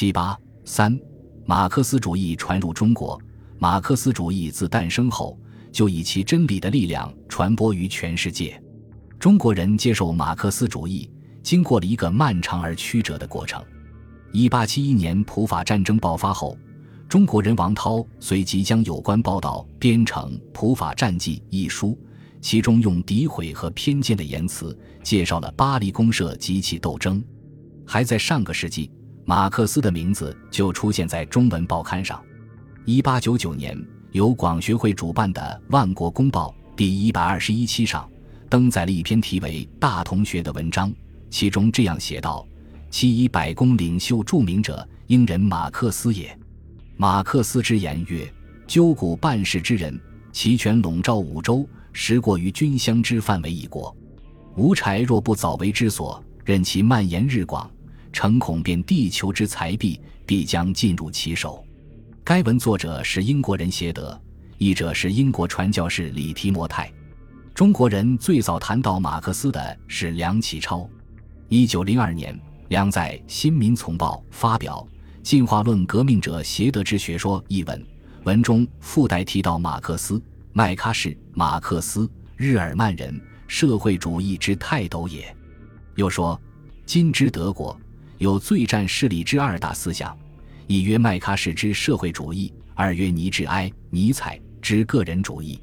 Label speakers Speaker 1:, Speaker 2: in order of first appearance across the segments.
Speaker 1: 七八三，马克思主义传入中国。马克思主义自诞生后，就以其真理的力量传播于全世界。中国人接受马克思主义，经过了一个漫长而曲折的过程。一八七一年普法战争爆发后，中国人王涛随即将有关报道编成《普法战记》一书，其中用诋毁和偏见的言辞介绍了巴黎公社及其斗争。还在上个世纪，马克思的名字就出现在中文报刊上。一八九九年，由广学会主办的《万国公报》第一百二十一期上。登载了一篇题为《大同学》的文章，其中这样写道：“其以百公领袖著名者，应人马克思也。马克思之言曰：‘纠古办事之人，其权笼罩五洲，实过于君相之范围一国。无柴若不早为之所，任其蔓延日广，诚恐变地球之财币，必将进入其手。’该文作者是英国人谢德，译者是英国传教士李提摩太。”中国人最早谈到马克思的是梁启超。一九零二年，梁在《新民丛报》发表《进化论革命者邪德之学说》一文，文中附带提到马克思、麦喀士、马克思、日耳曼人社会主义之泰斗也。又说，今之德国有最占势力之二大思想，一曰麦喀士之社会主义，二曰尼致埃、尼采之个人主义。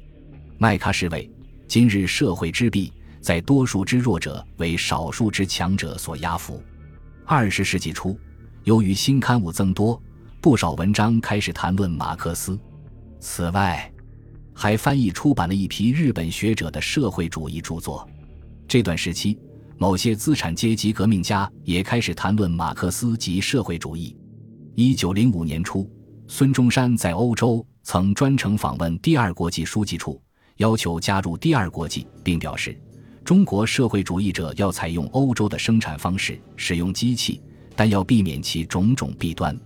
Speaker 1: 麦喀士谓。今日社会之弊，在多数之弱者为少数之强者所压服。二十世纪初，由于新刊物增多，不少文章开始谈论马克思。此外，还翻译出版了一批日本学者的社会主义著作。这段时期，某些资产阶级革命家也开始谈论马克思及社会主义。一九零五年初，孙中山在欧洲曾专程访问第二国际书记处。要求加入第二国际，并表示，中国社会主义者要采用欧洲的生产方式，使用机器，但要避免其种种弊端。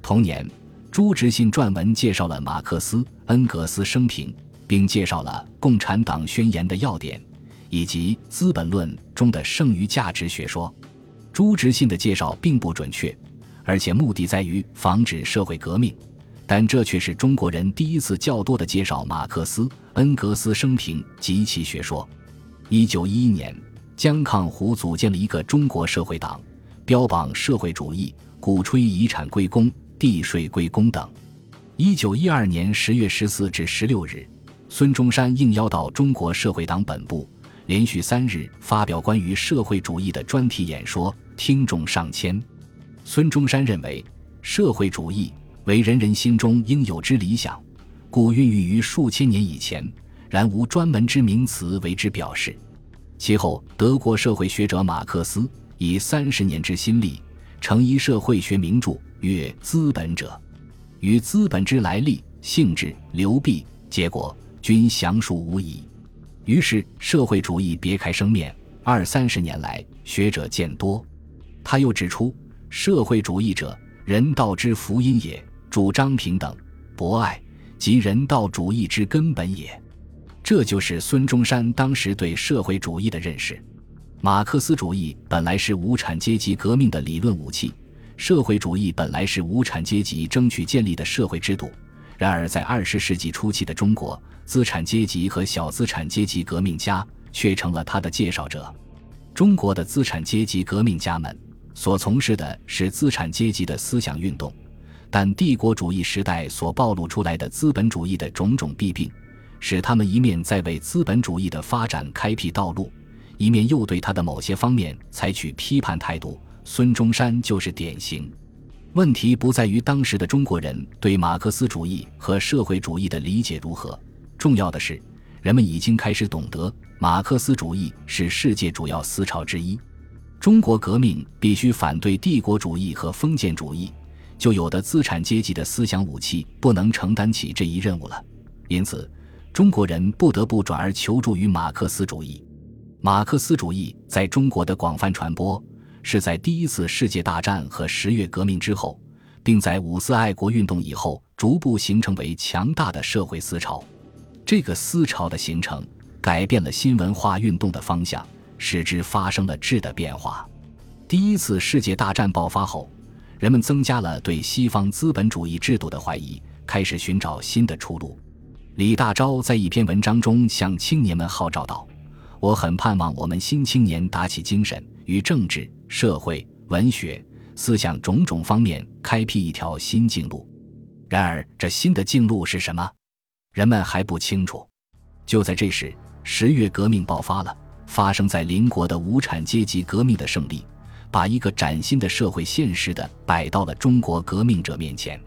Speaker 1: 同年，朱执信撰文介绍了马克思、恩格斯生平，并介绍了《共产党宣言》的要点，以及《资本论》中的剩余价值学说。朱执信的介绍并不准确，而且目的在于防止社会革命。但这却是中国人第一次较多的介绍马克思、恩格斯生平及其学说。一九一一年，江抗湖组建了一个中国社会党，标榜社会主义，鼓吹遗产归公、地税归公等。一九一二年十月十四至十六日，孙中山应邀到中国社会党本部，连续三日发表关于社会主义的专题演说，听众上千。孙中山认为，社会主义。为人人心中应有之理想，故孕育于数千年以前，然无专门之名词为之表示。其后，德国社会学者马克思以三十年之心力，成一社会学名著，曰《资本者》，与《资本之来历、性质、流弊、结果》均详述无疑。于是，社会主义别开生面。二三十年来，学者渐多。他又指出，社会主义者，人道之福音也。主张平等、博爱及人道主义之根本也，这就是孙中山当时对社会主义的认识。马克思主义本来是无产阶级革命的理论武器，社会主义本来是无产阶级争取建立的社会制度。然而，在二十世纪初期的中国，资产阶级和小资产阶级革命家却成了他的介绍者。中国的资产阶级革命家们所从事的是资产阶级的思想运动。但帝国主义时代所暴露出来的资本主义的种种弊病，使他们一面在为资本主义的发展开辟道路，一面又对他的某些方面采取批判态度。孙中山就是典型。问题不在于当时的中国人对马克思主义和社会主义的理解如何，重要的是，人们已经开始懂得马克思主义是世界主要思潮之一。中国革命必须反对帝国主义和封建主义。就有的资产阶级的思想武器不能承担起这一任务了，因此，中国人不得不转而求助于马克思主义。马克思主义在中国的广泛传播，是在第一次世界大战和十月革命之后，并在五四爱国运动以后，逐步形成为强大的社会思潮。这个思潮的形成，改变了新文化运动的方向，使之发生了质的变化。第一次世界大战爆发后。人们增加了对西方资本主义制度的怀疑，开始寻找新的出路。李大钊在一篇文章中向青年们号召道：“我很盼望我们新青年打起精神，于政治、社会、文学、思想种种方面开辟一条新径路。”然而，这新的径路是什么？人们还不清楚。就在这时，十月革命爆发了，发生在邻国的无产阶级革命的胜利。把一个崭新的社会现实的摆到了中国革命者面前。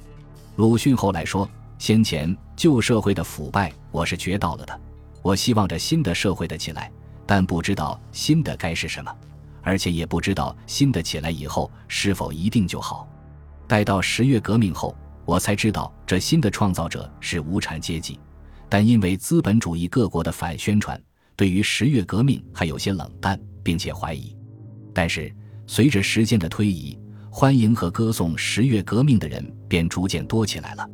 Speaker 1: 鲁迅后来说：“先前旧社会的腐败，我是觉到了的。我希望着新的社会的起来，但不知道新的该是什么，而且也不知道新的起来以后是否一定就好。待到十月革命后，我才知道这新的创造者是无产阶级。但因为资本主义各国的反宣传，对于十月革命还有些冷淡，并且怀疑。但是。”随着时间的推移，欢迎和歌颂十月革命的人便逐渐多起来了。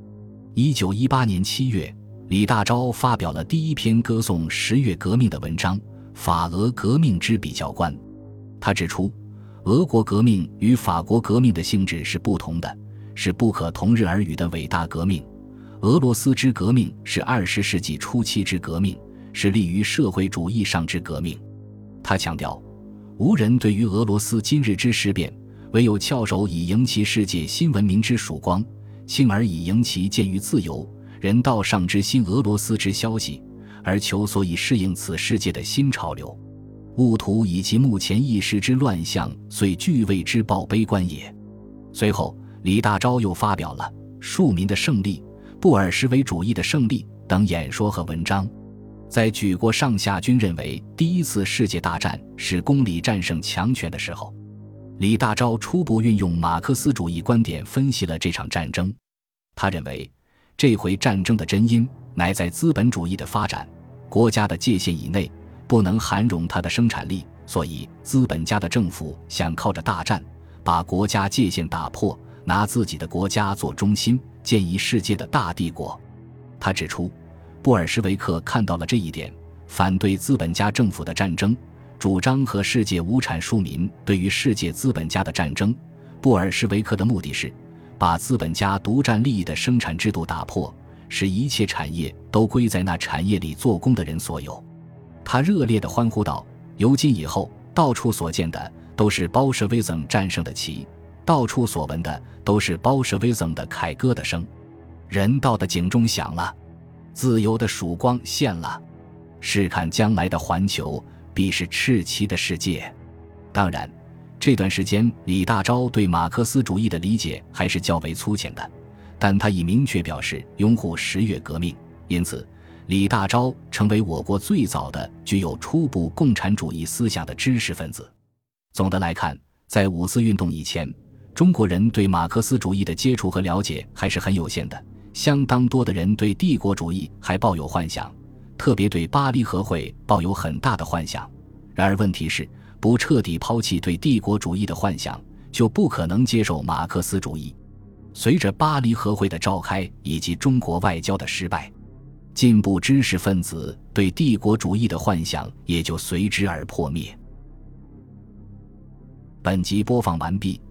Speaker 1: 一九一八年七月，李大钊发表了第一篇歌颂十月革命的文章《法俄革命之比较观》。他指出，俄国革命与法国革命的性质是不同的，是不可同日而语的伟大革命。俄罗斯之革命是二十世纪初期之革命，是立于社会主义上之革命。他强调。无人对于俄罗斯今日之事变，唯有翘首以迎其世界新文明之曙光，轻而以迎其见于自由人道上之新俄罗斯之消息，而求所以适应此世界的新潮流。务图以其目前一时之乱象，遂俱为之报悲观也。随后，李大钊又发表了《庶民的胜利》《布尔什维主义的胜利》等演说和文章。在举国上下均认为第一次世界大战是公理战胜强权的时候，李大钊初步运用马克思主义观点分析了这场战争。他认为，这回战争的真因乃在资本主义的发展，国家的界限以内不能涵容它的生产力，所以资本家的政府想靠着大战把国家界限打破，拿自己的国家做中心，建一世界的大帝国。他指出。布尔什维克看到了这一点，反对资本家政府的战争，主张和世界无产庶民对于世界资本家的战争。布尔什维克的目的是把资本家独占利益的生产制度打破，使一切产业都归在那产业里做工的人所有。他热烈地欢呼道：“由今以后，到处所见的都是包什维曾战胜的旗，到处所闻的都是包什维曾的凯歌的声。人道的警钟响了。”自由的曙光现了，试看将来的环球必是赤旗的世界。当然，这段时间李大钊对马克思主义的理解还是较为粗浅的，但他已明确表示拥护十月革命，因此李大钊成为我国最早的具有初步共产主义思想的知识分子。总的来看，在五四运动以前，中国人对马克思主义的接触和了解还是很有限的。相当多的人对帝国主义还抱有幻想，特别对巴黎和会抱有很大的幻想。然而，问题是不彻底抛弃对帝国主义的幻想，就不可能接受马克思主义。随着巴黎和会的召开以及中国外交的失败，进步知识分子对帝国主义的幻想也就随之而破灭。本集播放完毕，